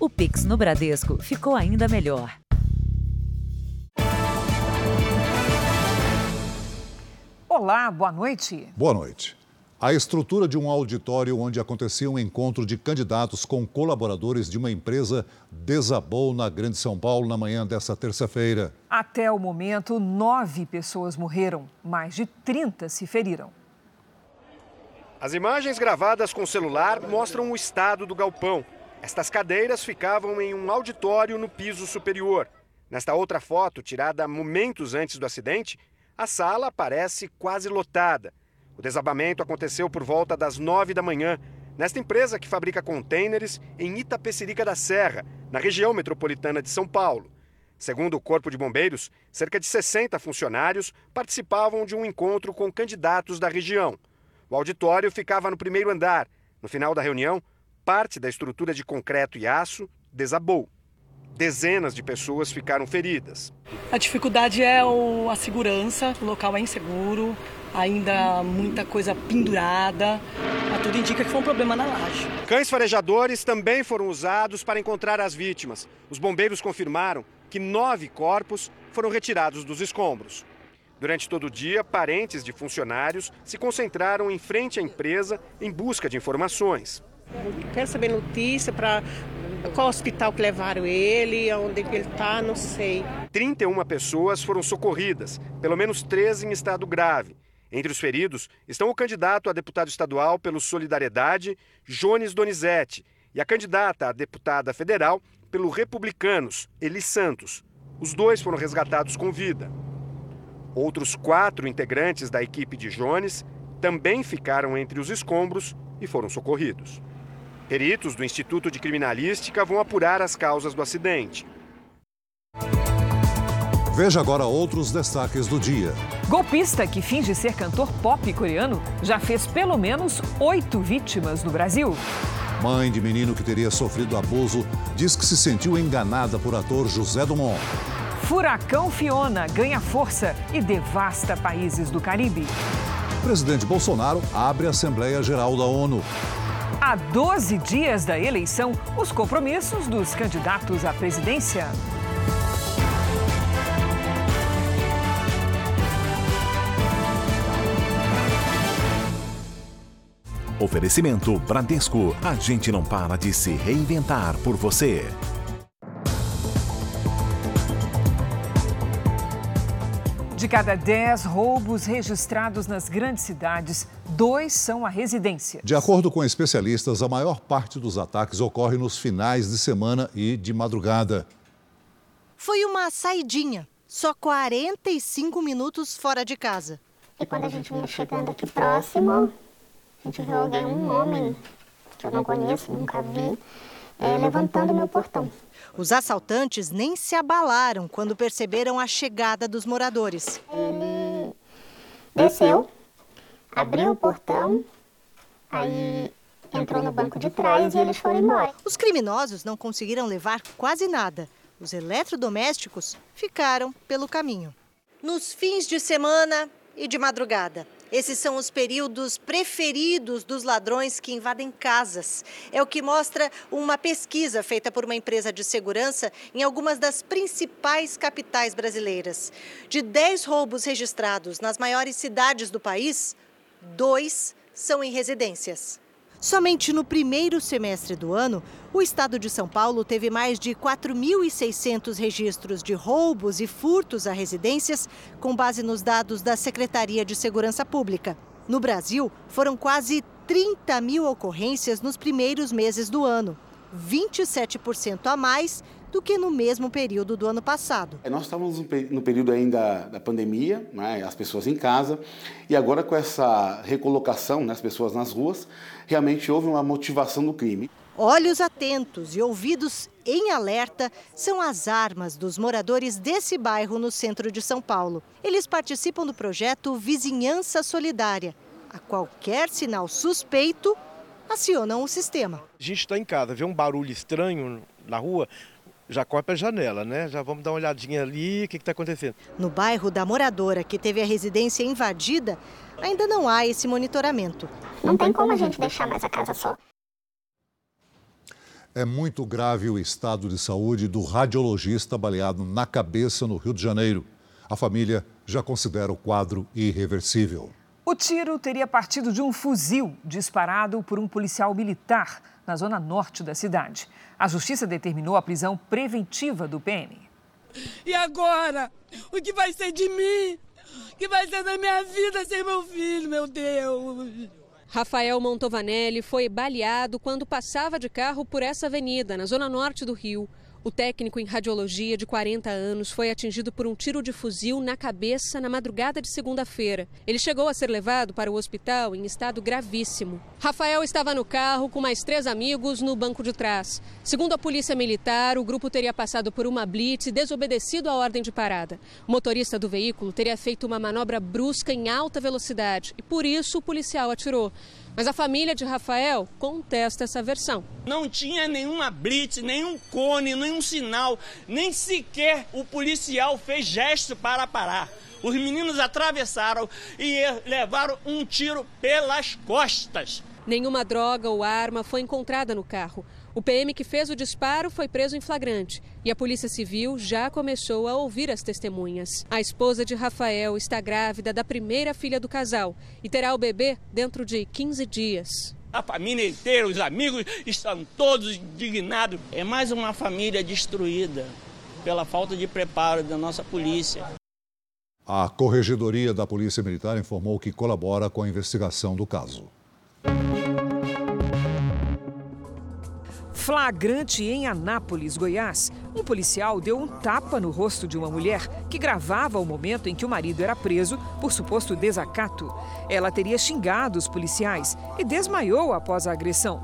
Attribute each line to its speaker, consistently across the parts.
Speaker 1: O Pix no Bradesco ficou ainda melhor.
Speaker 2: Olá, boa noite.
Speaker 3: Boa noite. A estrutura de um auditório onde acontecia um encontro de candidatos com colaboradores de uma empresa desabou na Grande São Paulo na manhã desta terça-feira.
Speaker 2: Até o momento, nove pessoas morreram, mais de 30 se feriram.
Speaker 4: As imagens gravadas com celular mostram o estado do galpão. Estas cadeiras ficavam em um auditório no piso superior. Nesta outra foto, tirada momentos antes do acidente, a sala parece quase lotada. O desabamento aconteceu por volta das nove da manhã, nesta empresa que fabrica contêineres em Itapecerica da Serra, na região metropolitana de São Paulo. Segundo o Corpo de Bombeiros, cerca de 60 funcionários participavam de um encontro com candidatos da região. O auditório ficava no primeiro andar. No final da reunião, parte da estrutura de concreto e aço desabou. Dezenas de pessoas ficaram feridas.
Speaker 5: A dificuldade é a segurança, o local é inseguro, ainda muita coisa pendurada. A tudo indica que foi um problema na laje.
Speaker 4: Cães farejadores também foram usados para encontrar as vítimas. Os bombeiros confirmaram que nove corpos foram retirados dos escombros. Durante todo o dia, parentes de funcionários se concentraram em frente à empresa em busca de informações.
Speaker 6: Quero saber notícia para qual hospital que levaram ele, onde ele está, não sei.
Speaker 4: 31 pessoas foram socorridas, pelo menos 13 em estado grave. Entre os feridos estão o candidato a deputado estadual pelo Solidariedade, Jones Donizete, e a candidata a deputada federal pelo Republicanos, Eli Santos. Os dois foram resgatados com vida. Outros quatro integrantes da equipe de Jones também ficaram entre os escombros e foram socorridos. Peritos do Instituto de Criminalística vão apurar as causas do acidente.
Speaker 3: Veja agora outros destaques do dia.
Speaker 2: Golpista que finge ser cantor pop coreano já fez pelo menos oito vítimas no Brasil.
Speaker 3: Mãe de menino que teria sofrido abuso diz que se sentiu enganada por ator José Dumont.
Speaker 2: Furacão Fiona ganha força e devasta países do Caribe.
Speaker 3: Presidente Bolsonaro abre a Assembleia Geral da ONU.
Speaker 2: Há 12 dias da eleição, os compromissos dos candidatos à presidência.
Speaker 7: Oferecimento Bradesco. A gente não para de se reinventar por você.
Speaker 2: De cada 10 roubos registrados nas grandes cidades, dois são a residência.
Speaker 3: De acordo com especialistas, a maior parte dos ataques ocorre nos finais de semana e de madrugada.
Speaker 8: Foi uma saidinha, só 45 minutos fora de casa.
Speaker 9: E quando a gente vinha chegando aqui próximo, a gente viu alguém, um homem que eu não conheço, nunca vi, é, levantando meu portão.
Speaker 8: Os assaltantes nem se abalaram quando perceberam a chegada dos moradores.
Speaker 9: Ele desceu, abriu o portão, aí entrou no banco de trás e eles foram embora.
Speaker 8: Os criminosos não conseguiram levar quase nada. Os eletrodomésticos ficaram pelo caminho. Nos fins de semana e de madrugada, esses são os períodos preferidos dos ladrões que invadem casas. É o que mostra uma pesquisa feita por uma empresa de segurança em algumas das principais capitais brasileiras. De 10 roubos registrados nas maiores cidades do país, dois são em residências. Somente no primeiro semestre do ano, o estado de São Paulo teve mais de 4.600 registros de roubos e furtos a residências, com base nos dados da Secretaria de Segurança Pública. No Brasil, foram quase 30 mil ocorrências nos primeiros meses do ano, 27% a mais do que no mesmo período do ano passado.
Speaker 10: Nós estávamos no período ainda da pandemia, né, as pessoas em casa, e agora com essa recolocação, né, as pessoas nas ruas, realmente houve uma motivação do crime.
Speaker 8: Olhos atentos e ouvidos em alerta são as armas dos moradores desse bairro no centro de São Paulo. Eles participam do projeto Vizinhança Solidária. A qualquer sinal suspeito, acionam o sistema.
Speaker 11: A gente está em casa, vê um barulho estranho na rua, já corre para a janela, né? Já vamos dar uma olhadinha ali, o que está acontecendo.
Speaker 8: No bairro da moradora que teve a residência invadida, ainda não há esse monitoramento.
Speaker 9: Não tem como a gente deixar mais a casa só.
Speaker 3: É muito grave o estado de saúde do radiologista baleado na cabeça no Rio de Janeiro. A família já considera o quadro irreversível.
Speaker 2: O tiro teria partido de um fuzil disparado por um policial militar na zona norte da cidade. A justiça determinou a prisão preventiva do PM.
Speaker 12: E agora? O que vai ser de mim? O que vai ser da minha vida sem meu filho, meu Deus?
Speaker 13: Rafael Montovanelli foi baleado quando passava de carro por essa avenida, na zona norte do Rio. O técnico em radiologia de 40 anos foi atingido por um tiro de fuzil na cabeça na madrugada de segunda-feira. Ele chegou a ser levado para o hospital em estado gravíssimo. Rafael estava no carro com mais três amigos no banco de trás. Segundo a polícia militar, o grupo teria passado por uma blitz e desobedecido a ordem de parada. O motorista do veículo teria feito uma manobra brusca em alta velocidade e por isso o policial atirou. Mas a família de Rafael contesta essa versão.
Speaker 12: Não tinha nenhuma blitz, nenhum cone, nenhum sinal, nem sequer o policial fez gesto para parar. Os meninos atravessaram e levaram um tiro pelas costas.
Speaker 13: Nenhuma droga ou arma foi encontrada no carro. O PM que fez o disparo foi preso em flagrante e a Polícia Civil já começou a ouvir as testemunhas. A esposa de Rafael está grávida da primeira filha do casal e terá o bebê dentro de 15 dias.
Speaker 12: A família inteira, os amigos estão todos indignados. É mais uma família destruída pela falta de preparo da nossa polícia.
Speaker 3: A Corregedoria da Polícia Militar informou que colabora com a investigação do caso.
Speaker 2: Flagrante em Anápolis, Goiás. Um policial deu um tapa no rosto de uma mulher que gravava o momento em que o marido era preso por suposto desacato. Ela teria xingado os policiais e desmaiou após a agressão.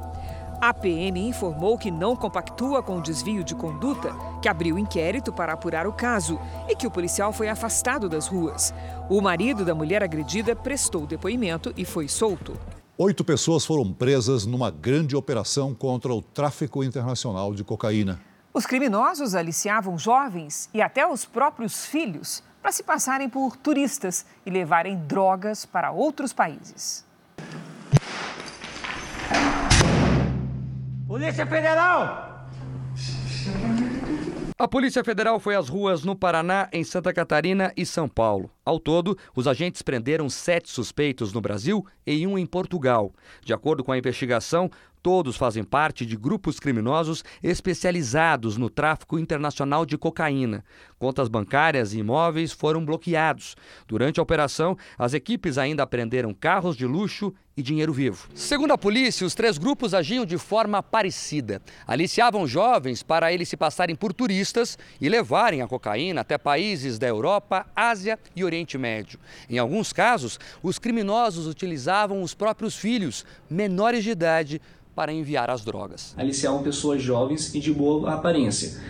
Speaker 2: A PM informou que não compactua com o desvio de conduta, que abriu inquérito para apurar o caso e que o policial foi afastado das ruas. O marido da mulher agredida prestou depoimento e foi solto.
Speaker 3: Oito pessoas foram presas numa grande operação contra o tráfico internacional de cocaína.
Speaker 2: Os criminosos aliciavam jovens e até os próprios filhos para se passarem por turistas e levarem drogas para outros países.
Speaker 14: Polícia Federal!
Speaker 15: A Polícia Federal foi às ruas no Paraná, em Santa Catarina e São Paulo. Ao todo, os agentes prenderam sete suspeitos no Brasil e um em Portugal. De acordo com a investigação, Todos fazem parte de grupos criminosos especializados no tráfico internacional de cocaína. Contas bancárias e imóveis foram bloqueados. Durante a operação, as equipes ainda apreenderam carros de luxo e dinheiro vivo. Segundo a polícia, os três grupos agiam de forma parecida. Aliciavam jovens para eles se passarem por turistas e levarem a cocaína até países da Europa, Ásia e Oriente Médio. Em alguns casos, os criminosos utilizavam os próprios filhos, menores de idade, para enviar as drogas.
Speaker 16: Aliciavam pessoas jovens e de boa aparência.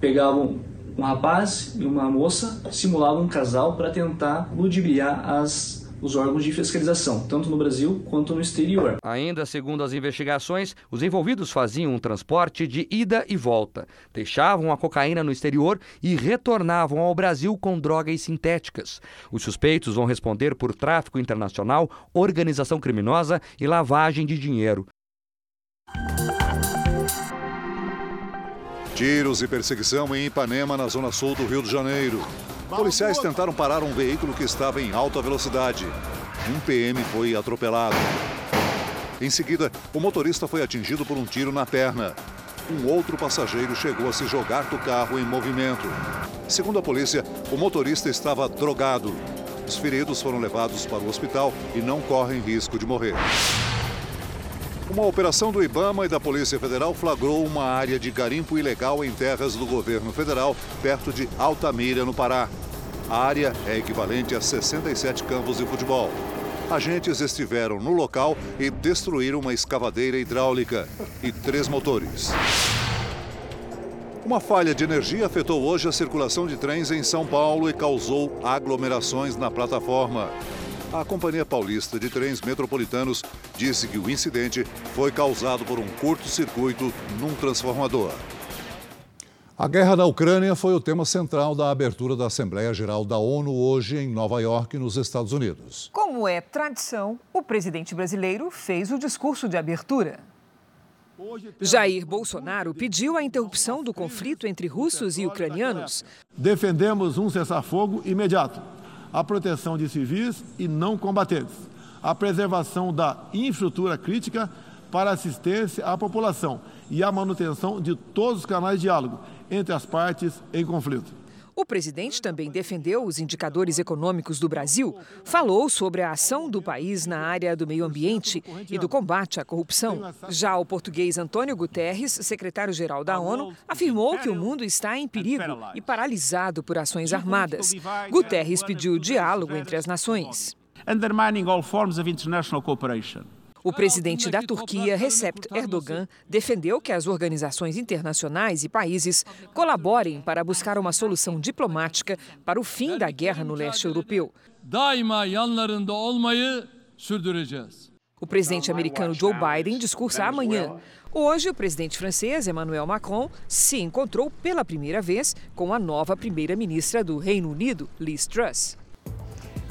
Speaker 16: Pegavam um rapaz e uma moça, simulavam um casal para tentar ludibriar as os órgãos de fiscalização, tanto no Brasil quanto no exterior.
Speaker 15: Ainda segundo as investigações, os envolvidos faziam um transporte de ida e volta, deixavam a cocaína no exterior e retornavam ao Brasil com drogas sintéticas. Os suspeitos vão responder por tráfico internacional, organização criminosa e lavagem de dinheiro.
Speaker 3: Tiros e perseguição em Ipanema, na zona sul do Rio de Janeiro. Policiais tentaram parar um veículo que estava em alta velocidade. Um PM foi atropelado. Em seguida, o motorista foi atingido por um tiro na perna. Um outro passageiro chegou a se jogar do carro em movimento. Segundo a polícia, o motorista estava drogado. Os feridos foram levados para o hospital e não correm risco de morrer. Uma operação do Ibama e da Polícia Federal flagrou uma área de garimpo ilegal em terras do governo federal, perto de Altamira, no Pará. A área é equivalente a 67 campos de futebol. Agentes estiveram no local e destruíram uma escavadeira hidráulica e três motores. Uma falha de energia afetou hoje a circulação de trens em São Paulo e causou aglomerações na plataforma. A Companhia Paulista de Trens Metropolitanos disse que o incidente foi causado por um curto-circuito num transformador. A guerra na Ucrânia foi o tema central da abertura da Assembleia Geral da ONU hoje em Nova York, nos Estados Unidos.
Speaker 2: Como é tradição, o presidente brasileiro fez o discurso de abertura. Jair Bolsonaro pediu a interrupção do conflito entre russos e ucranianos.
Speaker 14: Defendemos um cessar-fogo imediato, a proteção de civis e não combatentes, a preservação da infraestrutura crítica para assistência à população e a manutenção de todos os canais de diálogo entre as partes em conflito.
Speaker 2: O presidente também defendeu os indicadores econômicos do Brasil, falou sobre a ação do país na área do meio ambiente e do combate à corrupção. Já o português Antônio Guterres, secretário-geral da ONU, afirmou que o mundo está em perigo e paralisado por ações armadas. Guterres pediu diálogo entre as nações.
Speaker 17: Undermining all forms of international cooperation.
Speaker 2: O presidente da Turquia, Recep Erdogan, defendeu que as organizações internacionais e países colaborem para buscar uma solução diplomática para o fim da guerra no leste europeu. O presidente americano Joe Biden discursa amanhã. Hoje, o presidente francês Emmanuel Macron se encontrou pela primeira vez com a nova primeira-ministra do Reino Unido, Liz Truss.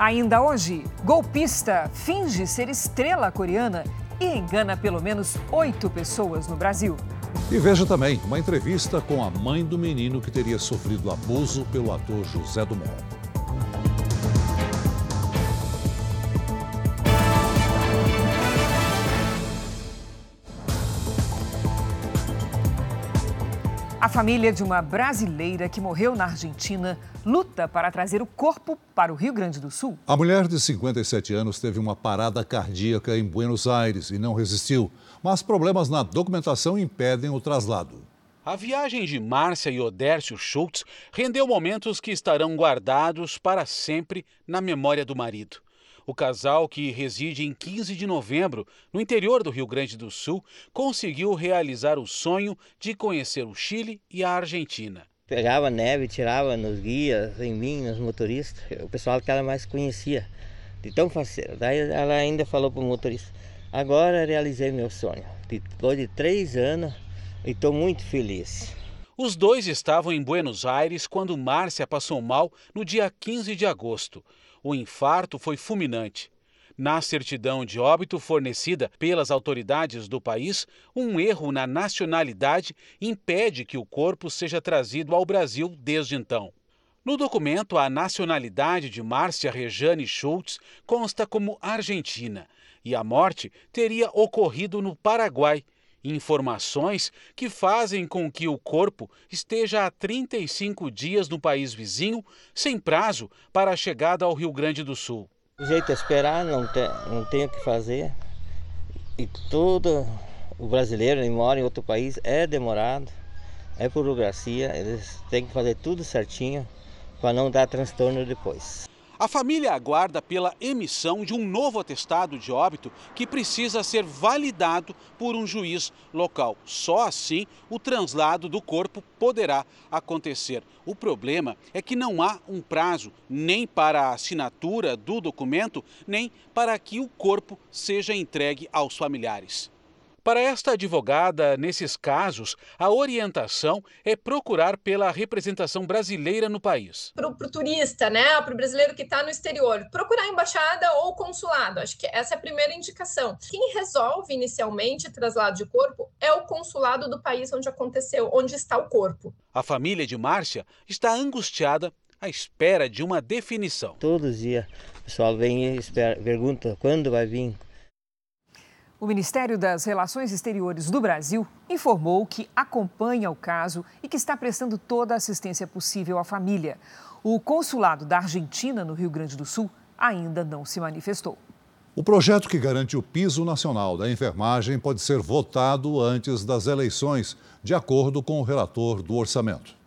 Speaker 2: Ainda hoje, golpista finge ser estrela coreana e engana pelo menos oito pessoas no Brasil.
Speaker 3: E veja também uma entrevista com a mãe do menino que teria sofrido abuso pelo ator José Dumont.
Speaker 2: Família de uma brasileira que morreu na Argentina luta para trazer o corpo para o Rio Grande do Sul.
Speaker 3: A mulher de 57 anos teve uma parada cardíaca em Buenos Aires e não resistiu, mas problemas na documentação impedem o traslado.
Speaker 18: A viagem de Márcia e Odércio Schultz rendeu momentos que estarão guardados para sempre na memória do marido. O casal, que reside em 15 de novembro, no interior do Rio Grande do Sul, conseguiu realizar o sonho de conhecer o Chile e a Argentina.
Speaker 19: Pegava neve, tirava nos guias, em mim, nos motoristas, o pessoal que ela mais conhecia, de tão faceiro. Daí ela ainda falou para o motorista: Agora realizei meu sonho. Depois de três anos e estou muito feliz.
Speaker 18: Os dois estavam em Buenos Aires quando Márcia passou mal no dia 15 de agosto. O infarto foi fulminante. Na certidão de óbito fornecida pelas autoridades do país, um erro na nacionalidade impede que o corpo seja trazido ao Brasil desde então. No documento, a nacionalidade de Márcia Rejane Schultz consta como argentina e a morte teria ocorrido no Paraguai. Informações que fazem com que o corpo esteja há 35 dias no país vizinho, sem prazo para a chegada ao Rio Grande do Sul.
Speaker 19: O jeito é esperar, não tem, não tem o que fazer. E todo o brasileiro que mora em outro país é demorado, é burocracia, eles têm que fazer tudo certinho para não dar transtorno depois.
Speaker 18: A família aguarda pela emissão de um novo atestado de óbito que precisa ser validado por um juiz local. Só assim o translado do corpo poderá acontecer. O problema é que não há um prazo nem para a assinatura do documento, nem para que o corpo seja entregue aos familiares. Para esta advogada, nesses casos, a orientação é procurar pela representação brasileira no país.
Speaker 20: Para o turista, né, para o brasileiro que está no exterior, procurar a embaixada ou consulado. Acho que essa é a primeira indicação. Quem resolve inicialmente o traslado de corpo é o consulado do país onde aconteceu, onde está o corpo.
Speaker 18: A família de Márcia está angustiada à espera de uma definição.
Speaker 19: Todos os dias o pessoal vem e espera, pergunta quando vai vir,
Speaker 2: o Ministério das Relações Exteriores do Brasil informou que acompanha o caso e que está prestando toda a assistência possível à família. O consulado da Argentina, no Rio Grande do Sul, ainda não se manifestou.
Speaker 3: O projeto que garante o piso nacional da enfermagem pode ser votado antes das eleições, de acordo com o relator do orçamento.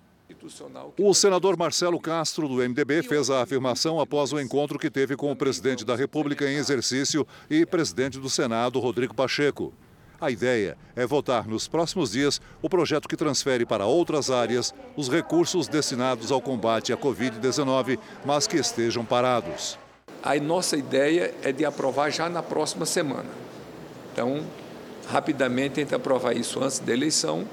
Speaker 3: O senador Marcelo Castro, do MDB, fez a afirmação após o encontro que teve com o presidente da República em exercício e presidente do Senado, Rodrigo Pacheco. A ideia é votar nos próximos dias o projeto que transfere para outras áreas os recursos destinados ao combate à Covid-19, mas que estejam parados.
Speaker 21: A nossa ideia é de aprovar já na próxima semana. Então, rapidamente tenta aprovar isso antes da eleição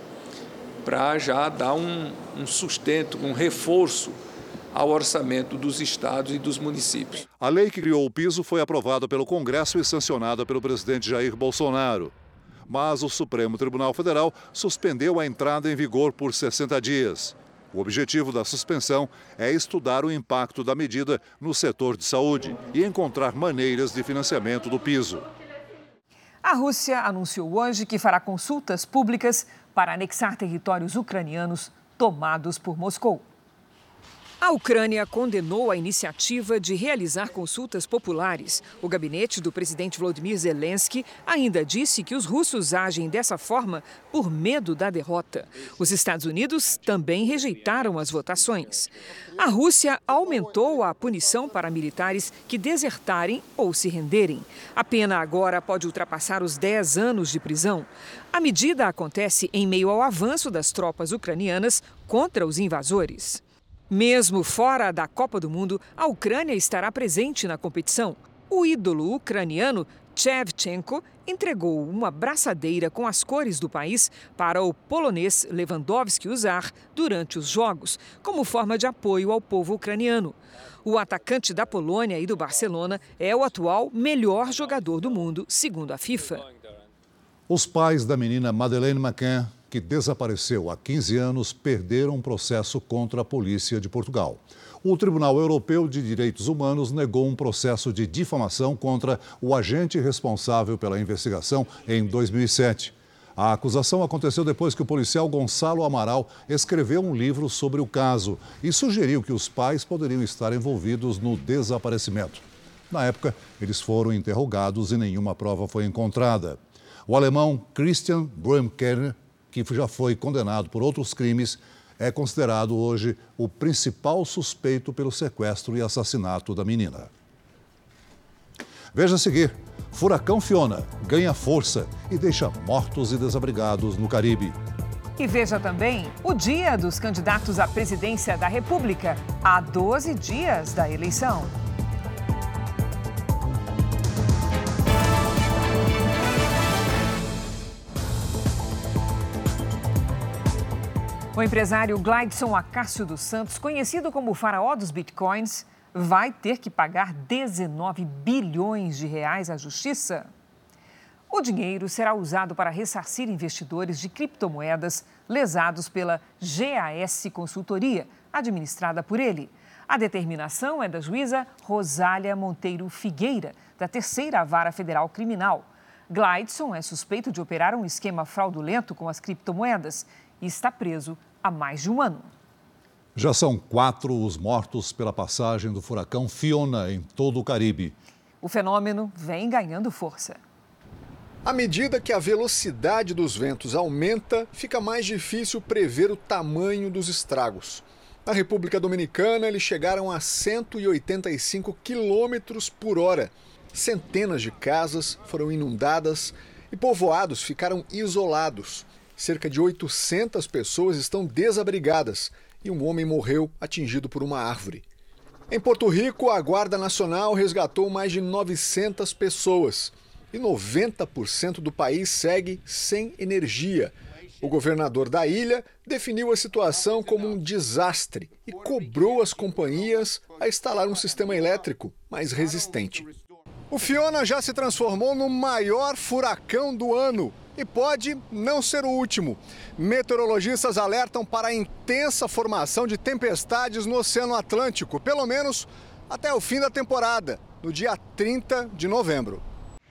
Speaker 21: para já dar um, um sustento, um reforço ao orçamento dos estados e dos municípios.
Speaker 3: A lei que criou o piso foi aprovada pelo Congresso e sancionada pelo presidente Jair Bolsonaro. mas o Supremo Tribunal Federal suspendeu a entrada em vigor por 60 dias. O objetivo da suspensão é estudar o impacto da medida no setor de saúde e encontrar maneiras de financiamento do piso.
Speaker 2: A Rússia anunciou hoje que fará consultas públicas para anexar territórios ucranianos tomados por Moscou. A Ucrânia condenou a iniciativa de realizar consultas populares. O gabinete do presidente Volodymyr Zelensky ainda disse que os russos agem dessa forma por medo da derrota. Os Estados Unidos também rejeitaram as votações. A Rússia aumentou a punição para militares que desertarem ou se renderem. A pena agora pode ultrapassar os 10 anos de prisão. A medida acontece em meio ao avanço das tropas ucranianas contra os invasores. Mesmo fora da Copa do Mundo, a Ucrânia estará presente na competição. O ídolo ucraniano Shevchenko entregou uma braçadeira com as cores do país para o polonês Lewandowski usar durante os Jogos, como forma de apoio ao povo ucraniano. O atacante da Polônia e do Barcelona é o atual melhor jogador do mundo, segundo a FIFA.
Speaker 3: Os pais da menina Madeleine McCann que desapareceu há 15 anos, perderam um processo contra a polícia de Portugal. O Tribunal Europeu de Direitos Humanos negou um processo de difamação contra o agente responsável pela investigação em 2007. A acusação aconteceu depois que o policial Gonçalo Amaral escreveu um livro sobre o caso e sugeriu que os pais poderiam estar envolvidos no desaparecimento. Na época, eles foram interrogados e nenhuma prova foi encontrada. O alemão Christian Brumkerner que já foi condenado por outros crimes, é considerado hoje o principal suspeito pelo sequestro e assassinato da menina. Veja a seguir: Furacão Fiona ganha força e deixa mortos e desabrigados no Caribe.
Speaker 2: E veja também o dia dos candidatos à presidência da República, a 12 dias da eleição. O empresário Glideson Acácio dos Santos, conhecido como o faraó dos bitcoins, vai ter que pagar 19 bilhões de reais à justiça. O dinheiro será usado para ressarcir investidores de criptomoedas lesados pela GAS Consultoria, administrada por ele. A determinação é da juíza Rosália Monteiro Figueira, da Terceira Vara Federal Criminal. Glideson é suspeito de operar um esquema fraudulento com as criptomoedas e está preso há mais de um ano.
Speaker 3: Já são quatro os mortos pela passagem do furacão Fiona em todo o Caribe.
Speaker 2: O fenômeno vem ganhando força.
Speaker 22: À medida que a velocidade dos ventos aumenta, fica mais difícil prever o tamanho dos estragos. Na República Dominicana, eles chegaram a 185 quilômetros por hora. Centenas de casas foram inundadas e povoados ficaram isolados. Cerca de 800 pessoas estão desabrigadas e um homem morreu atingido por uma árvore. Em Porto Rico, a Guarda Nacional resgatou mais de 900 pessoas e 90% do país segue sem energia. O governador da ilha definiu a situação como um desastre e cobrou as companhias a instalar um sistema elétrico mais resistente. O Fiona já se transformou no maior furacão do ano e pode não ser o último. Meteorologistas alertam para a intensa formação de tempestades no Oceano Atlântico, pelo menos até o fim da temporada, no dia 30 de novembro.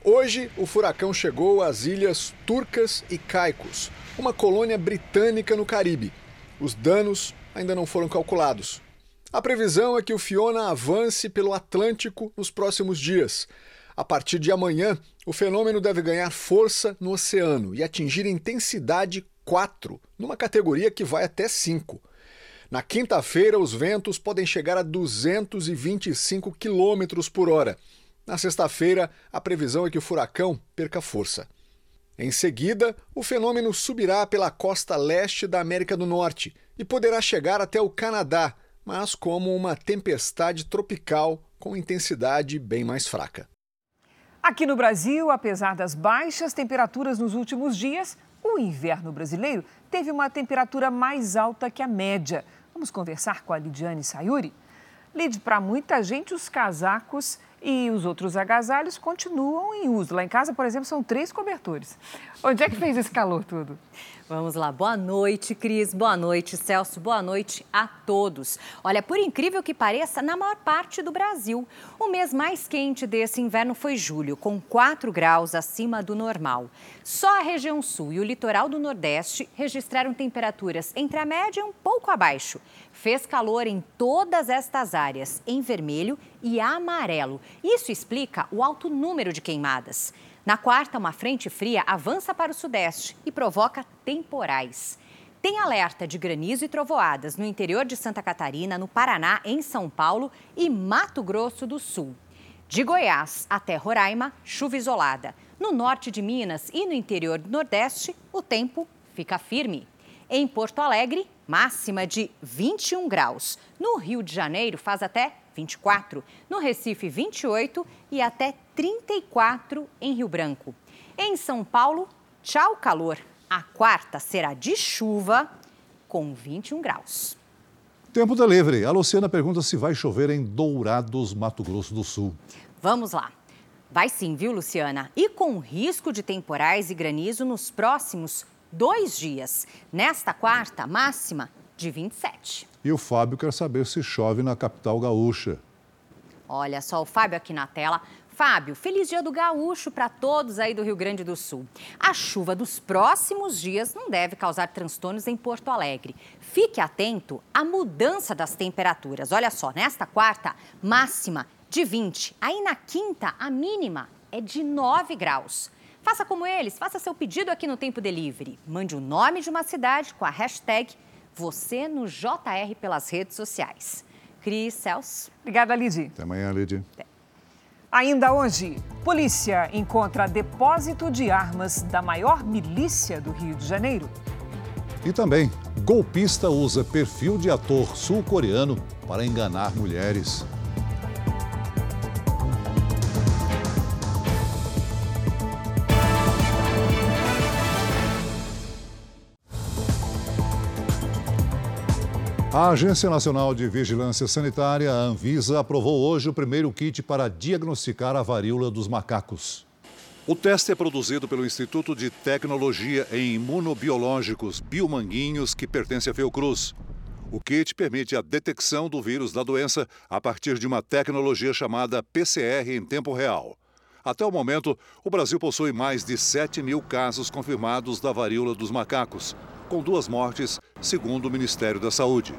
Speaker 22: Hoje, o furacão chegou às ilhas Turcas e Caicos, uma colônia britânica no Caribe. Os danos ainda não foram calculados. A previsão é que o Fiona avance pelo Atlântico nos próximos dias. A partir de amanhã, o fenômeno deve ganhar força no oceano e atingir intensidade 4, numa categoria que vai até 5. Na quinta-feira, os ventos podem chegar a 225 km por hora. Na sexta-feira, a previsão é que o furacão perca força. Em seguida, o fenômeno subirá pela costa leste da América do Norte e poderá chegar até o Canadá, mas como uma tempestade tropical com intensidade bem mais fraca.
Speaker 2: Aqui no Brasil, apesar das baixas temperaturas nos últimos dias, o inverno brasileiro teve uma temperatura mais alta que a média. Vamos conversar com a Lidiane Sayuri? Lid, para muita gente, os casacos e os outros agasalhos continuam em uso. Lá em casa, por exemplo, são três cobertores. Onde é que fez esse calor tudo?
Speaker 23: Vamos lá. Boa noite, Cris. Boa noite, Celso. Boa noite a todos. Olha, por incrível que pareça, na maior parte do Brasil, o mês mais quente desse inverno foi julho, com 4 graus acima do normal. Só a região sul e o litoral do Nordeste registraram temperaturas entre a média e um pouco abaixo. Fez calor em todas estas áreas, em vermelho e amarelo. Isso explica o alto número de queimadas. Na quarta, uma frente fria avança para o sudeste e provoca temporais. Tem alerta de granizo e trovoadas no interior de Santa Catarina, no Paraná, em São Paulo e Mato Grosso do Sul. De Goiás até Roraima, chuva isolada. No norte de Minas e no interior do Nordeste, o tempo fica firme. Em Porto Alegre, máxima de 21 graus. No Rio de Janeiro, faz até 24. No Recife, 28 e até 34 em Rio Branco. Em São Paulo, tchau calor. A quarta será de chuva com 21 graus.
Speaker 3: Tempo delivery. A Luciana pergunta se vai chover em Dourados, Mato Grosso do Sul.
Speaker 23: Vamos lá. Vai sim, viu, Luciana? E com risco de temporais e granizo nos próximos dois dias. Nesta quarta, máxima de 27.
Speaker 3: E o Fábio quer saber se chove na capital gaúcha.
Speaker 23: Olha só o Fábio aqui na tela. Fábio, feliz dia do gaúcho para todos aí do Rio Grande do Sul. A chuva dos próximos dias não deve causar transtornos em Porto Alegre. Fique atento à mudança das temperaturas. Olha só, nesta quarta, máxima de 20. Aí na quinta, a mínima é de 9 graus. Faça como eles, faça seu pedido aqui no Tempo Delivery. Mande o nome de uma cidade com a hashtag você no JR pelas redes sociais. Cris, Celso.
Speaker 2: Obrigada, Lidy.
Speaker 3: Até amanhã, Lidy.
Speaker 2: Ainda hoje, polícia encontra depósito de armas da maior milícia do Rio de Janeiro.
Speaker 3: E também, golpista usa perfil de ator sul-coreano para enganar mulheres. A Agência Nacional de Vigilância Sanitária, a Anvisa, aprovou hoje o primeiro kit para diagnosticar a varíola dos macacos. O teste é produzido pelo Instituto de Tecnologia em Imunobiológicos Biomanguinhos, que pertence à Fiocruz. O kit permite a detecção do vírus da doença a partir de uma tecnologia chamada PCR em tempo real. Até o momento, o Brasil possui mais de 7 mil casos confirmados da varíola dos macacos, com duas mortes, segundo o Ministério da Saúde.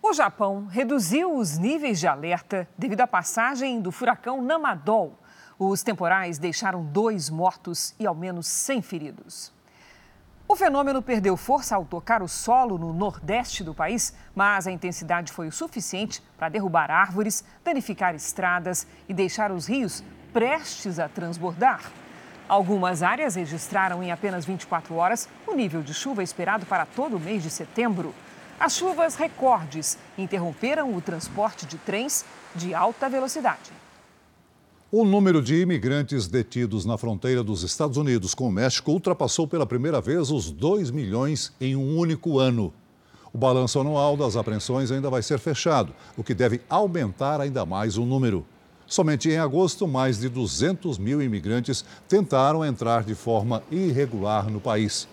Speaker 2: O Japão reduziu os níveis de alerta devido à passagem do furacão Namadol. Os temporais deixaram dois mortos e ao menos 100 feridos. O fenômeno perdeu força ao tocar o solo no nordeste do país, mas a intensidade foi o suficiente para derrubar árvores, danificar estradas e deixar os rios prestes a transbordar. Algumas áreas registraram em apenas 24 horas o nível de chuva esperado para todo o mês de setembro. As chuvas recordes interromperam o transporte de trens de alta velocidade.
Speaker 3: O número de imigrantes detidos na fronteira dos Estados Unidos com o México ultrapassou pela primeira vez os 2 milhões em um único ano. O balanço anual das apreensões ainda vai ser fechado, o que deve aumentar ainda mais o número. Somente em agosto, mais de 200 mil imigrantes tentaram entrar de forma irregular no país.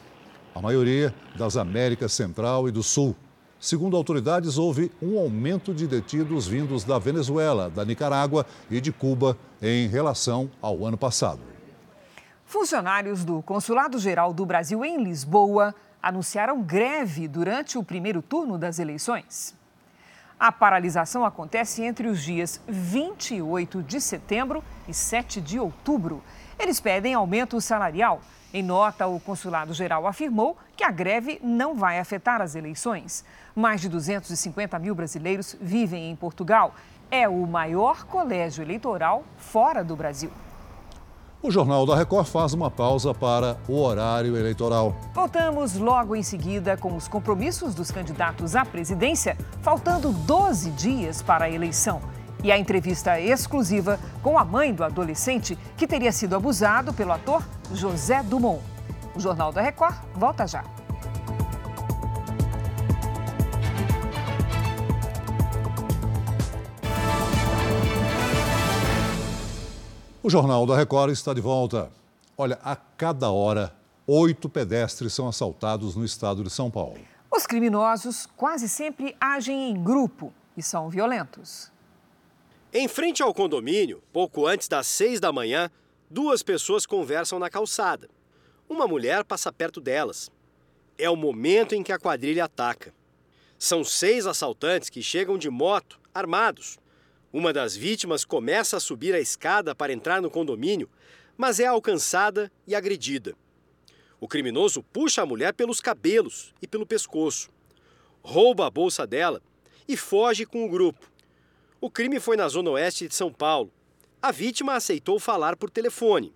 Speaker 3: A maioria das Américas Central e do Sul. Segundo autoridades, houve um aumento de detidos vindos da Venezuela, da Nicarágua e de Cuba em relação ao ano passado.
Speaker 2: Funcionários do Consulado Geral do Brasil em Lisboa anunciaram greve durante o primeiro turno das eleições. A paralisação acontece entre os dias 28 de setembro e 7 de outubro. Eles pedem aumento salarial. Em nota, o Consulado Geral afirmou que a greve não vai afetar as eleições. Mais de 250 mil brasileiros vivem em Portugal. É o maior colégio eleitoral fora do Brasil.
Speaker 3: O Jornal da Record faz uma pausa para o horário eleitoral.
Speaker 2: Voltamos logo em seguida com os compromissos dos candidatos à presidência, faltando 12 dias para a eleição. E a entrevista exclusiva com a mãe do adolescente que teria sido abusado pelo ator José Dumont. O Jornal da Record volta já.
Speaker 3: O Jornal da Record está de volta. Olha, a cada hora, oito pedestres são assaltados no estado de São Paulo.
Speaker 2: Os criminosos quase sempre agem em grupo e são violentos.
Speaker 4: Em frente ao condomínio, pouco antes das seis da manhã, duas pessoas conversam na calçada. Uma mulher passa perto delas. É o momento em que a quadrilha ataca. São seis assaltantes que chegam de moto, armados. Uma das vítimas começa a subir a escada para entrar no condomínio, mas é alcançada e agredida. O criminoso puxa a mulher pelos cabelos e pelo pescoço, rouba a bolsa dela e foge com o grupo. O crime foi na zona oeste de São Paulo. A vítima aceitou falar por telefone.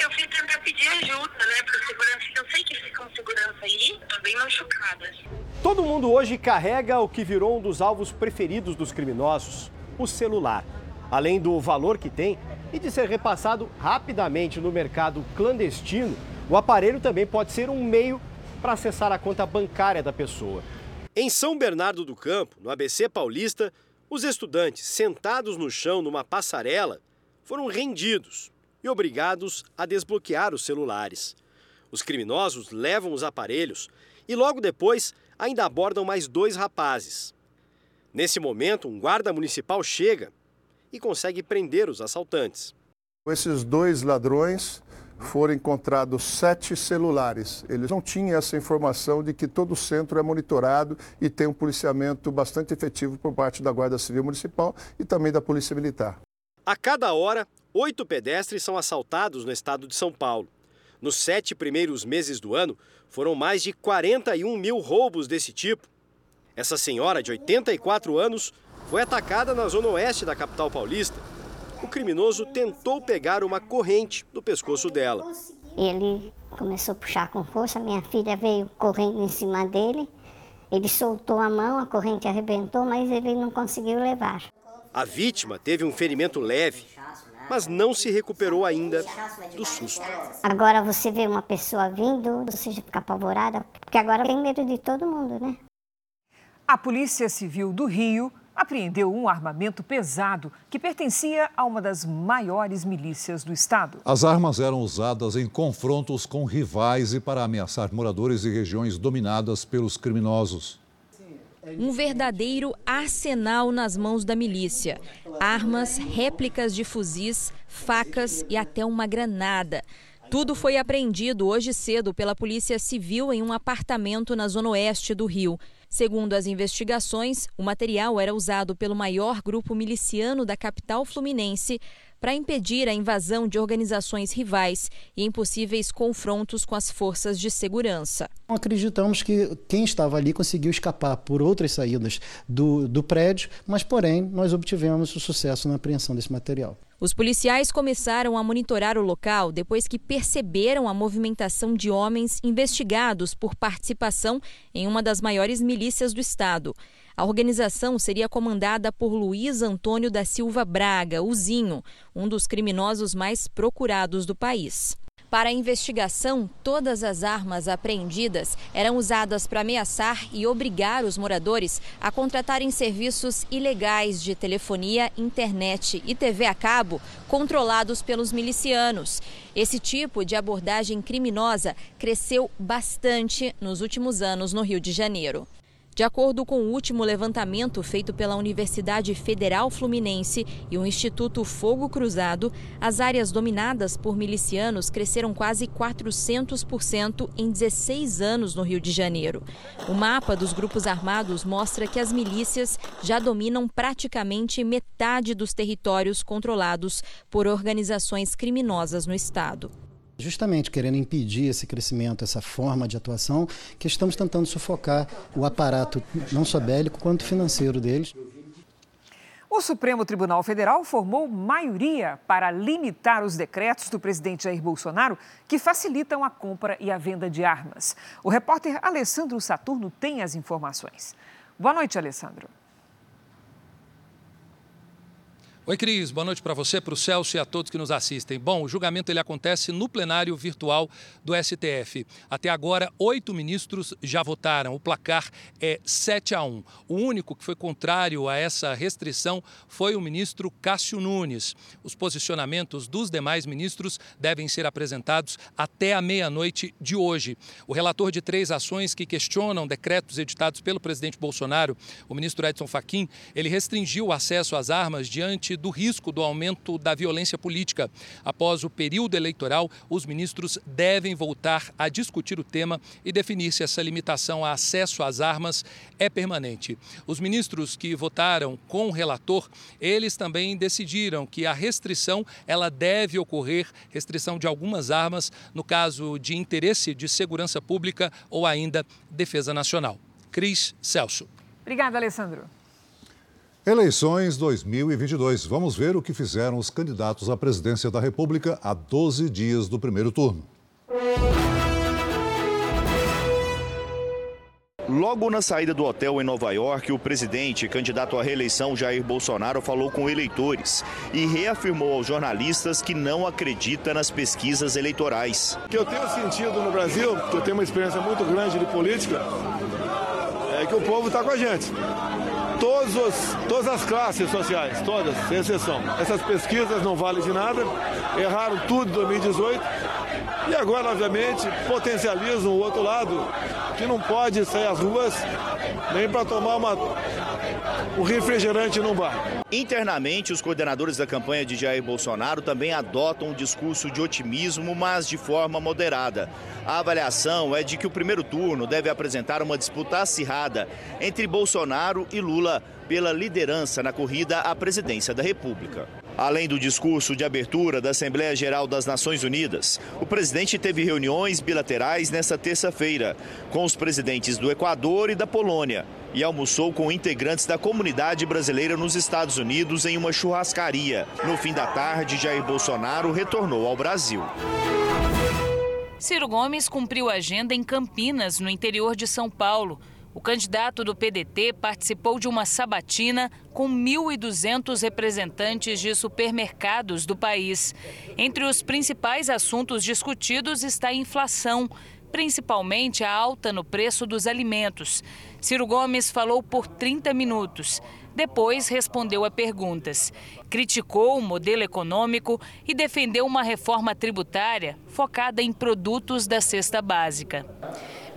Speaker 24: Eu fui tentar pedir ajuda, né, para segurança, eu sei que ficam segurança aí, tô bem machucada.
Speaker 4: Todo mundo hoje carrega o que virou um dos alvos preferidos dos criminosos, o celular. Além do valor que tem e de ser repassado rapidamente no mercado clandestino, o aparelho também pode ser um meio para acessar a conta bancária da pessoa. Em São Bernardo do Campo, no ABC Paulista, os estudantes, sentados no chão numa passarela, foram rendidos e obrigados a desbloquear os celulares. Os criminosos levam os aparelhos e logo depois ainda abordam mais dois rapazes. Nesse momento, um guarda municipal chega e consegue prender os assaltantes.
Speaker 25: Esses dois ladrões foram encontrados sete celulares. Eles não tinham essa informação de que todo o centro é monitorado e tem um policiamento bastante efetivo por parte da Guarda Civil Municipal e também da Polícia Militar.
Speaker 4: A cada hora, oito pedestres são assaltados no estado de São Paulo. Nos sete primeiros meses do ano, foram mais de 41 mil roubos desse tipo. Essa senhora, de 84 anos, foi atacada na zona oeste da capital paulista. O criminoso tentou pegar uma corrente do pescoço dela.
Speaker 9: Ele começou a puxar com força, minha filha veio correndo em cima dele. Ele soltou a mão, a corrente arrebentou, mas ele não conseguiu levar.
Speaker 4: A vítima teve um ferimento leve, mas não se recuperou ainda do susto.
Speaker 9: Agora você vê uma pessoa vindo, você já fica apavorada, porque agora tem medo de todo mundo, né?
Speaker 2: A Polícia Civil do Rio apreendeu um armamento pesado que pertencia a uma das maiores milícias do estado.
Speaker 3: As armas eram usadas em confrontos com rivais e para ameaçar moradores de regiões dominadas pelos criminosos.
Speaker 26: Um verdadeiro arsenal nas mãos da milícia. Armas, réplicas de fuzis, facas e até uma granada. Tudo foi apreendido hoje cedo pela Polícia Civil em um apartamento na zona oeste do Rio. Segundo as investigações, o material era usado pelo maior grupo miliciano da capital fluminense para impedir a invasão de organizações rivais e em possíveis confrontos com as forças de segurança.
Speaker 27: Acreditamos que quem estava ali conseguiu escapar por outras saídas do, do prédio, mas, porém, nós obtivemos o sucesso na apreensão desse material.
Speaker 26: Os policiais começaram a monitorar o local depois que perceberam a movimentação de homens investigados por participação em uma das maiores milícias do estado. A organização seria comandada por Luiz Antônio da Silva Braga, o Zinho, um dos criminosos mais procurados do país. Para a investigação, todas as armas apreendidas eram usadas para ameaçar e obrigar os moradores a contratarem serviços ilegais de telefonia, internet e TV a cabo controlados pelos milicianos. Esse tipo de abordagem criminosa cresceu bastante nos últimos anos no Rio de Janeiro. De acordo com o último levantamento feito pela Universidade Federal Fluminense e o Instituto Fogo Cruzado, as áreas dominadas por milicianos cresceram quase 400% em 16 anos no Rio de Janeiro. O mapa dos grupos armados mostra que as milícias já dominam praticamente metade dos territórios controlados por organizações criminosas no estado
Speaker 27: justamente querendo impedir esse crescimento, essa forma de atuação, que estamos tentando sufocar o aparato não só bélico quanto financeiro deles.
Speaker 2: O Supremo Tribunal Federal formou maioria para limitar os decretos do presidente Jair Bolsonaro que facilitam a compra e a venda de armas. O repórter Alessandro Saturno tem as informações. Boa noite, Alessandro.
Speaker 28: Oi, Cris. Boa noite para você, para o Celso e a todos que nos assistem. Bom, o julgamento ele acontece no plenário virtual do STF. Até agora, oito ministros já votaram. O placar é 7 a 1. O único que foi contrário a essa restrição foi o ministro Cássio Nunes. Os posicionamentos dos demais ministros devem ser apresentados até a meia-noite de hoje. O relator de três ações que questionam decretos editados pelo presidente Bolsonaro, o ministro Edson Fachin, ele restringiu o acesso às armas diante do risco do aumento da violência política. Após o período eleitoral, os ministros devem voltar a discutir o tema e definir se essa limitação a acesso às armas é permanente. Os ministros que votaram com o relator, eles também decidiram que a restrição ela deve ocorrer, restrição de algumas armas, no caso de interesse de segurança pública ou ainda defesa nacional. Cris Celso.
Speaker 2: Obrigada, Alessandro.
Speaker 3: Eleições 2022. Vamos ver o que fizeram os candidatos à presidência da República a 12 dias do primeiro turno.
Speaker 29: Logo na saída do hotel em Nova York, o presidente, candidato à reeleição Jair Bolsonaro, falou com eleitores e reafirmou aos jornalistas que não acredita nas pesquisas eleitorais.
Speaker 25: O que eu tenho sentido no Brasil, que eu tenho uma experiência muito grande de política, é que o povo está com a gente todos os, todas as classes sociais, todas, sem exceção. Essas pesquisas não valem de nada, erraram tudo em 2018 e agora, obviamente, potencializam o outro lado, que não pode sair às ruas nem para tomar uma, um refrigerante num bar.
Speaker 29: Internamente, os coordenadores da campanha de Jair Bolsonaro também adotam um discurso de otimismo, mas de forma moderada. A avaliação é de que o primeiro turno deve apresentar uma disputa acirrada entre Bolsonaro e Lula pela liderança na corrida à presidência da República. Além do discurso de abertura da Assembleia Geral das Nações Unidas, o presidente teve reuniões bilaterais nesta terça-feira com os presidentes do Equador e da Polônia e almoçou com integrantes da comunidade brasileira nos Estados Unidos em uma churrascaria. No fim da tarde, Jair Bolsonaro retornou ao Brasil.
Speaker 30: Ciro Gomes cumpriu a agenda em Campinas, no interior de São Paulo. O candidato do PDT participou de uma sabatina com 1.200 representantes de supermercados do país. Entre os principais assuntos discutidos está a inflação, principalmente a alta no preço dos alimentos. Ciro Gomes falou por 30 minutos. Depois respondeu a perguntas. Criticou o modelo econômico e defendeu uma reforma tributária focada em produtos da cesta básica.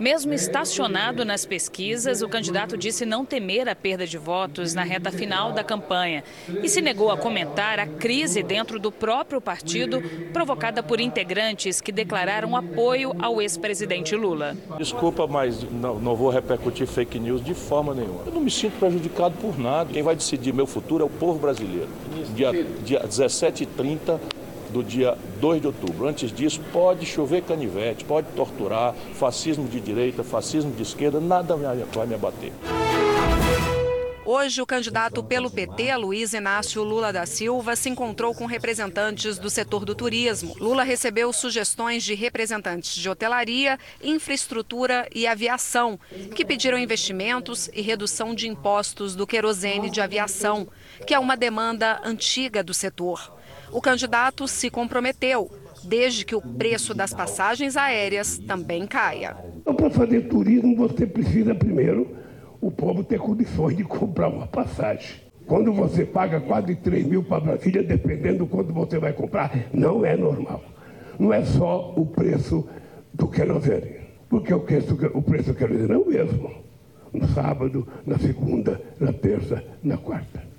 Speaker 30: Mesmo estacionado nas pesquisas, o candidato disse não temer a perda de votos na reta final da campanha e se negou a comentar a crise dentro do próprio partido provocada por integrantes que declararam apoio ao ex-presidente Lula.
Speaker 31: Desculpa, mas não, não vou repercutir fake news de forma nenhuma. Eu não me sinto prejudicado por nada. Quem vai decidir meu futuro é o povo brasileiro. Dia, dia 17 e 30 do dia 2 de outubro. Antes disso, pode chover canivete, pode torturar, fascismo de direita, fascismo de esquerda, nada vai me abater.
Speaker 32: Hoje, o candidato pelo PT, Luiz Inácio Lula da Silva, se encontrou com representantes do setor do turismo. Lula recebeu sugestões de representantes de hotelaria, infraestrutura e aviação, que pediram investimentos e redução de impostos do querosene de aviação, que é uma demanda antiga do setor. O candidato se comprometeu, desde que o preço das passagens aéreas também caia.
Speaker 33: Então, para fazer turismo, você precisa primeiro o povo ter condições de comprar uma passagem. Quando você paga quase 3 mil para Brasília, dependendo do quanto você vai comprar, não é normal. Não é só o preço do querosene, porque o preço, o preço do querosene é o mesmo. No sábado, na segunda, na terça, na quarta.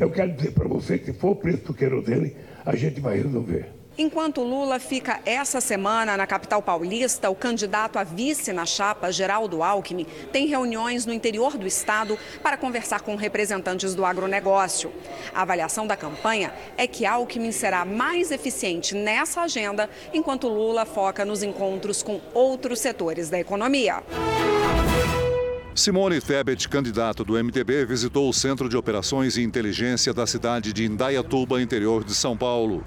Speaker 33: Eu quero dizer para você que se for o preço do querosene, a gente vai resolver.
Speaker 32: Enquanto Lula fica essa semana na capital paulista, o candidato a vice na chapa, Geraldo Alckmin, tem reuniões no interior do estado para conversar com representantes do agronegócio. A avaliação da campanha é que Alckmin será mais eficiente nessa agenda, enquanto Lula foca nos encontros com outros setores da economia.
Speaker 3: Simone Tebet, candidato do MDB, visitou o Centro de Operações e Inteligência da cidade de Indaiatuba, interior de São Paulo.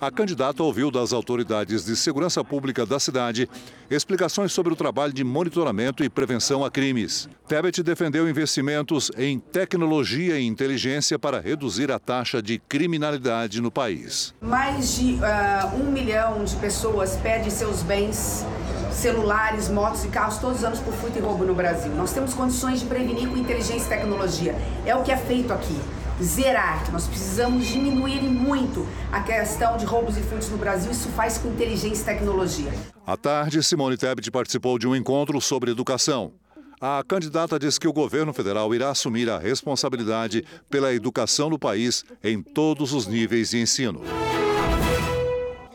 Speaker 3: A candidata ouviu das autoridades de segurança pública da cidade explicações sobre o trabalho de monitoramento e prevenção a crimes. Tebet defendeu investimentos em tecnologia e inteligência para reduzir a taxa de criminalidade no país.
Speaker 34: Mais de uh, um milhão de pessoas perdem seus bens celulares, motos e carros todos os anos por furto e roubo no Brasil. Nós temos condições de prevenir com inteligência e tecnologia. É o que é feito aqui zerar. Nós precisamos diminuir muito a questão de roubos e furtos no Brasil. Isso faz com inteligência e tecnologia.
Speaker 3: À tarde, Simone Tebet participou de um encontro sobre educação. A candidata diz que o governo federal irá assumir a responsabilidade pela educação no país em todos os níveis de ensino.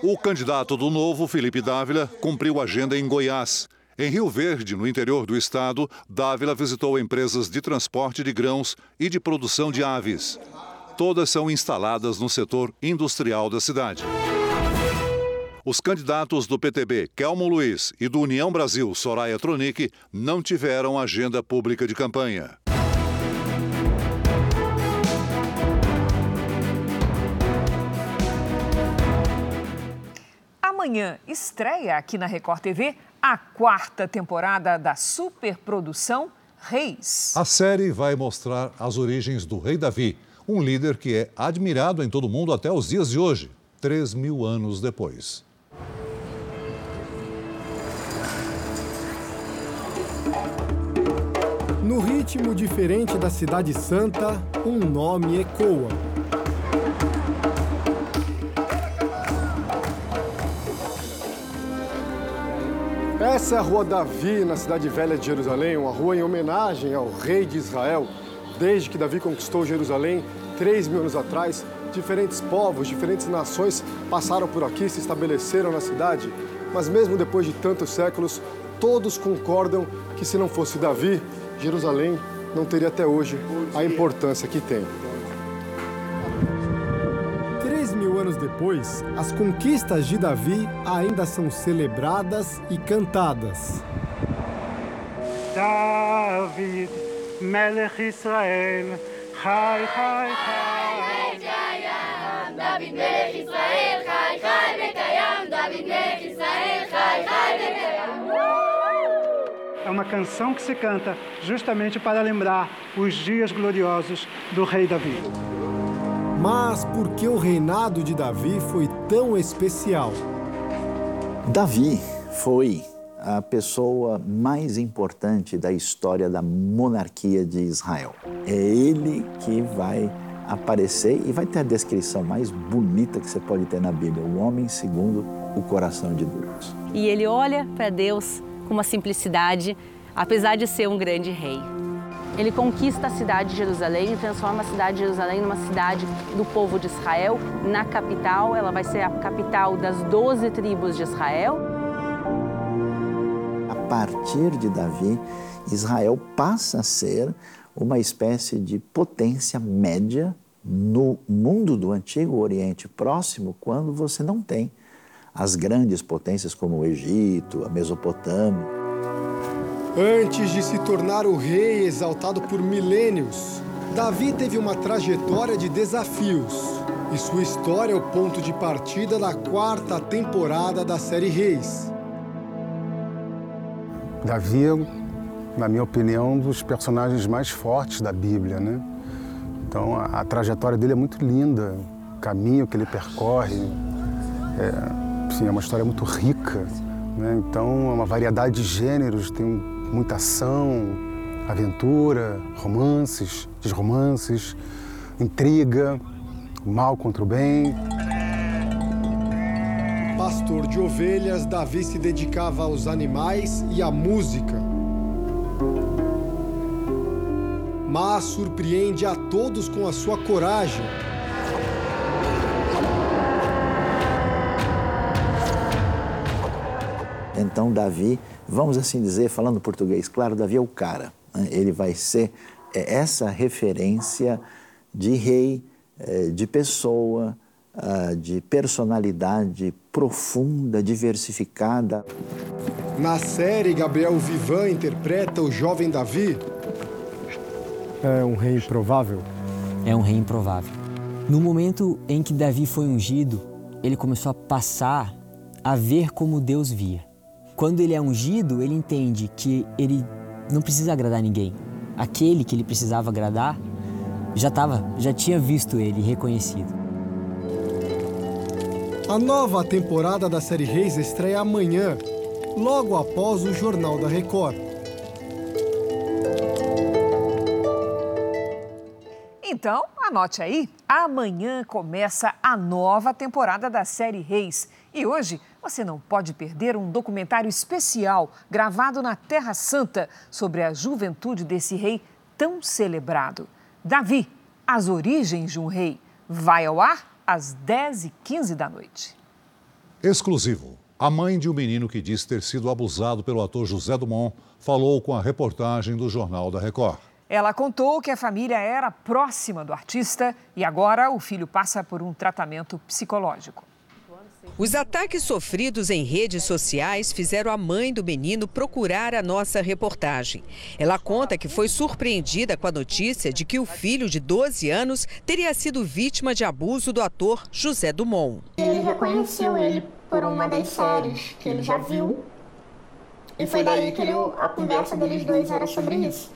Speaker 3: O candidato do Novo, Felipe Dávila, cumpriu agenda em Goiás. Em Rio Verde, no interior do estado, Dávila visitou empresas de transporte de grãos e de produção de aves. Todas são instaladas no setor industrial da cidade. Os candidatos do PTB, Kelmo Luiz, e do União Brasil, Soraya Tronic, não tiveram agenda pública de campanha.
Speaker 2: Amanhã estreia aqui na Record TV a quarta temporada da superprodução Reis.
Speaker 3: A série vai mostrar as origens do rei Davi, um líder que é admirado em todo o mundo até os dias de hoje, três mil anos depois.
Speaker 22: No ritmo diferente da Cidade Santa, um nome ecoa. Essa é a Rua Davi, na cidade velha de Jerusalém, uma rua em homenagem ao rei de Israel. Desde que Davi conquistou Jerusalém, três mil anos atrás, diferentes povos, diferentes nações passaram por aqui, se estabeleceram na cidade. Mas mesmo depois de tantos séculos, todos concordam que se não fosse Davi, Jerusalém não teria até hoje a importância que tem anos depois, as conquistas de Davi ainda são celebradas e cantadas. David, Melech Israel, Chai, Chai, Chai. David Melech Israel, Chai, Chai, Bekayam. David Melech Israel, Chai, Chai, Bekayam. É uma canção que se canta justamente para lembrar os dias gloriosos do rei Davi. Mas por que o reinado de Davi foi tão especial?
Speaker 35: Davi foi a pessoa mais importante da história da monarquia de Israel. É ele que vai aparecer e vai ter a descrição mais bonita que você pode ter na Bíblia: o homem segundo o coração de Deus.
Speaker 36: E ele olha para Deus com uma simplicidade, apesar de ser um grande rei. Ele conquista a cidade de Jerusalém e transforma a cidade de Jerusalém numa cidade do povo de Israel. Na capital, ela vai ser a capital das doze tribos de Israel.
Speaker 35: A partir de Davi, Israel passa a ser uma espécie de potência média no mundo do Antigo Oriente Próximo, quando você não tem as grandes potências como o Egito, a Mesopotâmia.
Speaker 22: Antes de se tornar o rei exaltado por milênios, Davi teve uma trajetória de desafios. E sua história é o ponto de partida da quarta temporada da série Reis.
Speaker 27: Davi é, na minha opinião, um dos personagens mais fortes da Bíblia, né? Então a, a trajetória dele é muito linda, o caminho que ele percorre, é, sim, é uma história muito rica. Né? Então é uma variedade de gêneros, tem um muita ação, aventura, romances, desromances, intriga, o mal contra o bem.
Speaker 22: Pastor de ovelhas, Davi se dedicava aos animais e à música. Mas surpreende a todos com a sua coragem.
Speaker 35: Então, Davi vamos assim dizer, falando português, claro, Davi é o cara. Né? Ele vai ser é, essa referência de rei, é, de pessoa, ah, de personalidade profunda, diversificada.
Speaker 22: Na série, Gabriel Vivan interpreta o jovem Davi. É um rei improvável?
Speaker 37: É um rei improvável. No momento em que Davi foi ungido,
Speaker 38: ele começou a passar a ver como Deus via. Quando ele é ungido, ele entende que ele não precisa agradar ninguém. Aquele que ele precisava agradar já estava, já tinha visto ele reconhecido.
Speaker 39: A nova temporada da série Reis estreia amanhã, logo após o Jornal da Record.
Speaker 2: Então, anote aí, amanhã começa a nova temporada da série Reis. E hoje você não pode perder um documentário especial gravado na Terra Santa sobre a juventude desse rei tão celebrado. Davi, as origens de um rei, vai ao ar às 10h15 da noite.
Speaker 3: Exclusivo. A mãe de um menino que diz ter sido abusado pelo ator José Dumont falou com a reportagem do Jornal da Record.
Speaker 2: Ela contou que a família era próxima do artista e agora o filho passa por um tratamento psicológico.
Speaker 40: Os ataques sofridos em redes sociais fizeram a mãe do menino procurar a nossa reportagem. Ela conta que foi surpreendida com a notícia de que o filho de 12 anos teria sido vítima de abuso do ator José Dumont.
Speaker 9: Ele reconheceu ele por uma das séries que ele já viu. E foi daí que ele, a conversa deles dois era sobre isso.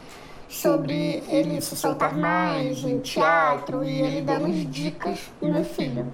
Speaker 9: Sobre ele se soltar mais em teatro e ele dando dicas pro meu filho.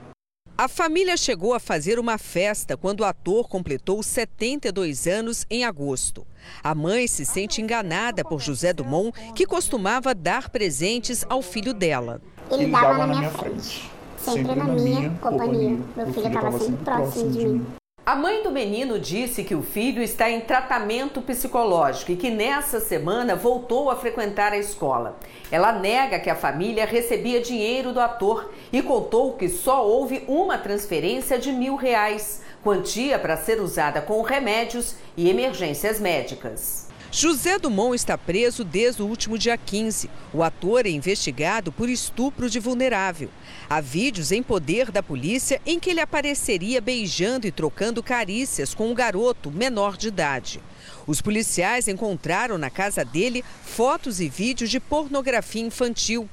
Speaker 40: A família chegou a fazer uma festa quando o ator completou 72 anos em agosto. A mãe se sente enganada por José Dumont, que costumava dar presentes ao filho dela.
Speaker 9: Ele dava na minha frente, sempre na minha companhia. Meu filho estava sempre próximo de mim.
Speaker 40: A mãe do menino disse que o filho está em tratamento psicológico e que nessa semana voltou a frequentar a escola. Ela nega que a família recebia dinheiro do ator e contou que só houve uma transferência de mil reais, quantia para ser usada com remédios e emergências médicas. José Dumont está preso desde o último dia 15. O ator é investigado por estupro de vulnerável. Há vídeos em poder da polícia em que ele apareceria beijando e trocando carícias com um garoto menor de idade. Os policiais encontraram na casa dele fotos e vídeos de pornografia infantil.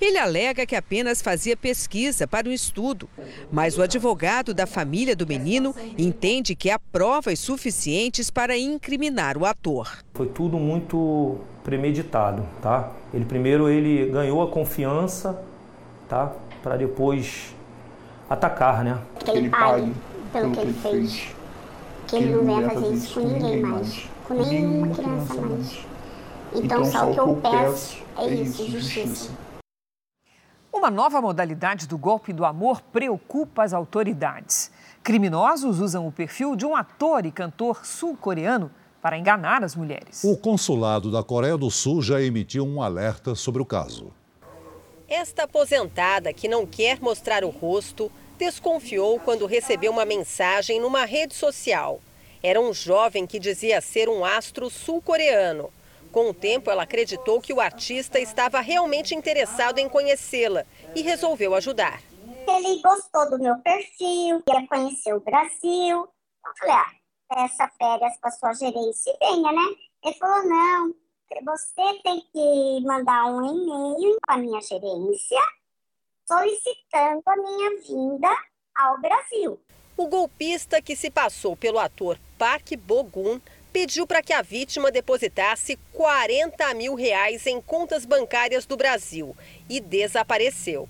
Speaker 40: Ele alega que apenas fazia pesquisa para um estudo, mas o advogado da família do menino entende que há provas suficientes para incriminar o ator.
Speaker 41: Foi tudo muito premeditado, tá? Ele primeiro ele ganhou a confiança, tá? Para depois atacar, né?
Speaker 9: Que ele pague pelo que ele fez. Que ele não venha fazer isso com ninguém mais, com nenhuma criança mais. Então só o que eu peço é isso, justiça.
Speaker 2: Uma nova modalidade do golpe do amor preocupa as autoridades. Criminosos usam o perfil de um ator e cantor sul-coreano para enganar as mulheres.
Speaker 3: O consulado da Coreia do Sul já emitiu um alerta sobre o caso.
Speaker 40: Esta aposentada, que não quer mostrar o rosto, desconfiou quando recebeu uma mensagem numa rede social. Era um jovem que dizia ser um astro sul-coreano. Com o tempo, ela acreditou que o artista estava realmente interessado em conhecê-la e resolveu ajudar.
Speaker 9: Ele gostou do meu perfil, quer conhecer o Brasil. Eu falei, ah, essa férias com a sua gerência e venha, né? Ele falou, não, você tem que mandar um e-mail para a minha gerência solicitando a minha vinda ao Brasil.
Speaker 40: O golpista que se passou pelo ator Park Bogun pediu para que a vítima depositasse 40 mil reais em contas bancárias do Brasil e desapareceu.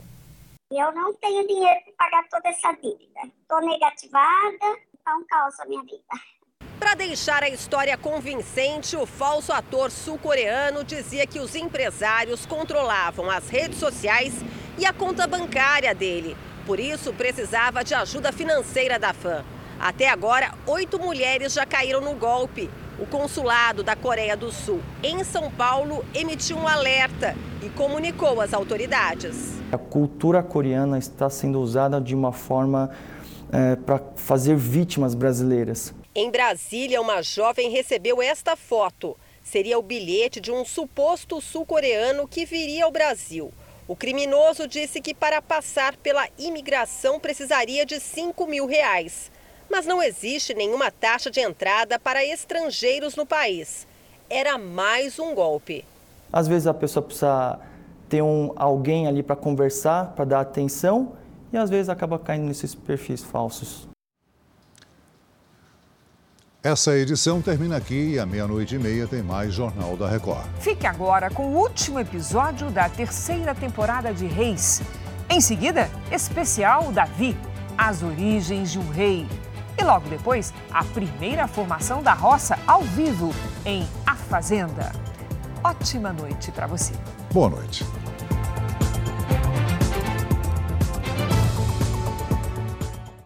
Speaker 9: Eu não tenho dinheiro para pagar toda essa dívida. Estou negativada, então causa a minha vida.
Speaker 40: Para deixar a história convincente, o falso ator sul-coreano dizia que os empresários controlavam as redes sociais e a conta bancária dele. Por isso, precisava de ajuda financeira da fã. Até agora, oito mulheres já caíram no golpe. O consulado da Coreia do Sul em São Paulo emitiu um alerta e comunicou às autoridades.
Speaker 42: A cultura coreana está sendo usada de uma forma é, para fazer vítimas brasileiras.
Speaker 40: Em Brasília, uma jovem recebeu esta foto. Seria o bilhete de um suposto sul-coreano que viria ao Brasil. O criminoso disse que para passar pela imigração precisaria de 5 mil reais. Mas não existe nenhuma taxa de entrada para estrangeiros no país. Era mais um golpe.
Speaker 42: Às vezes a pessoa precisa ter um, alguém ali para conversar, para dar atenção, e às vezes acaba caindo nesses perfis falsos.
Speaker 3: Essa edição termina aqui e à meia-noite e meia tem mais Jornal da Record.
Speaker 2: Fique agora com o último episódio da terceira temporada de Reis. Em seguida, especial Davi, as origens de um rei. E logo depois, a primeira formação da roça ao vivo em A Fazenda. Ótima noite para você.
Speaker 3: Boa noite.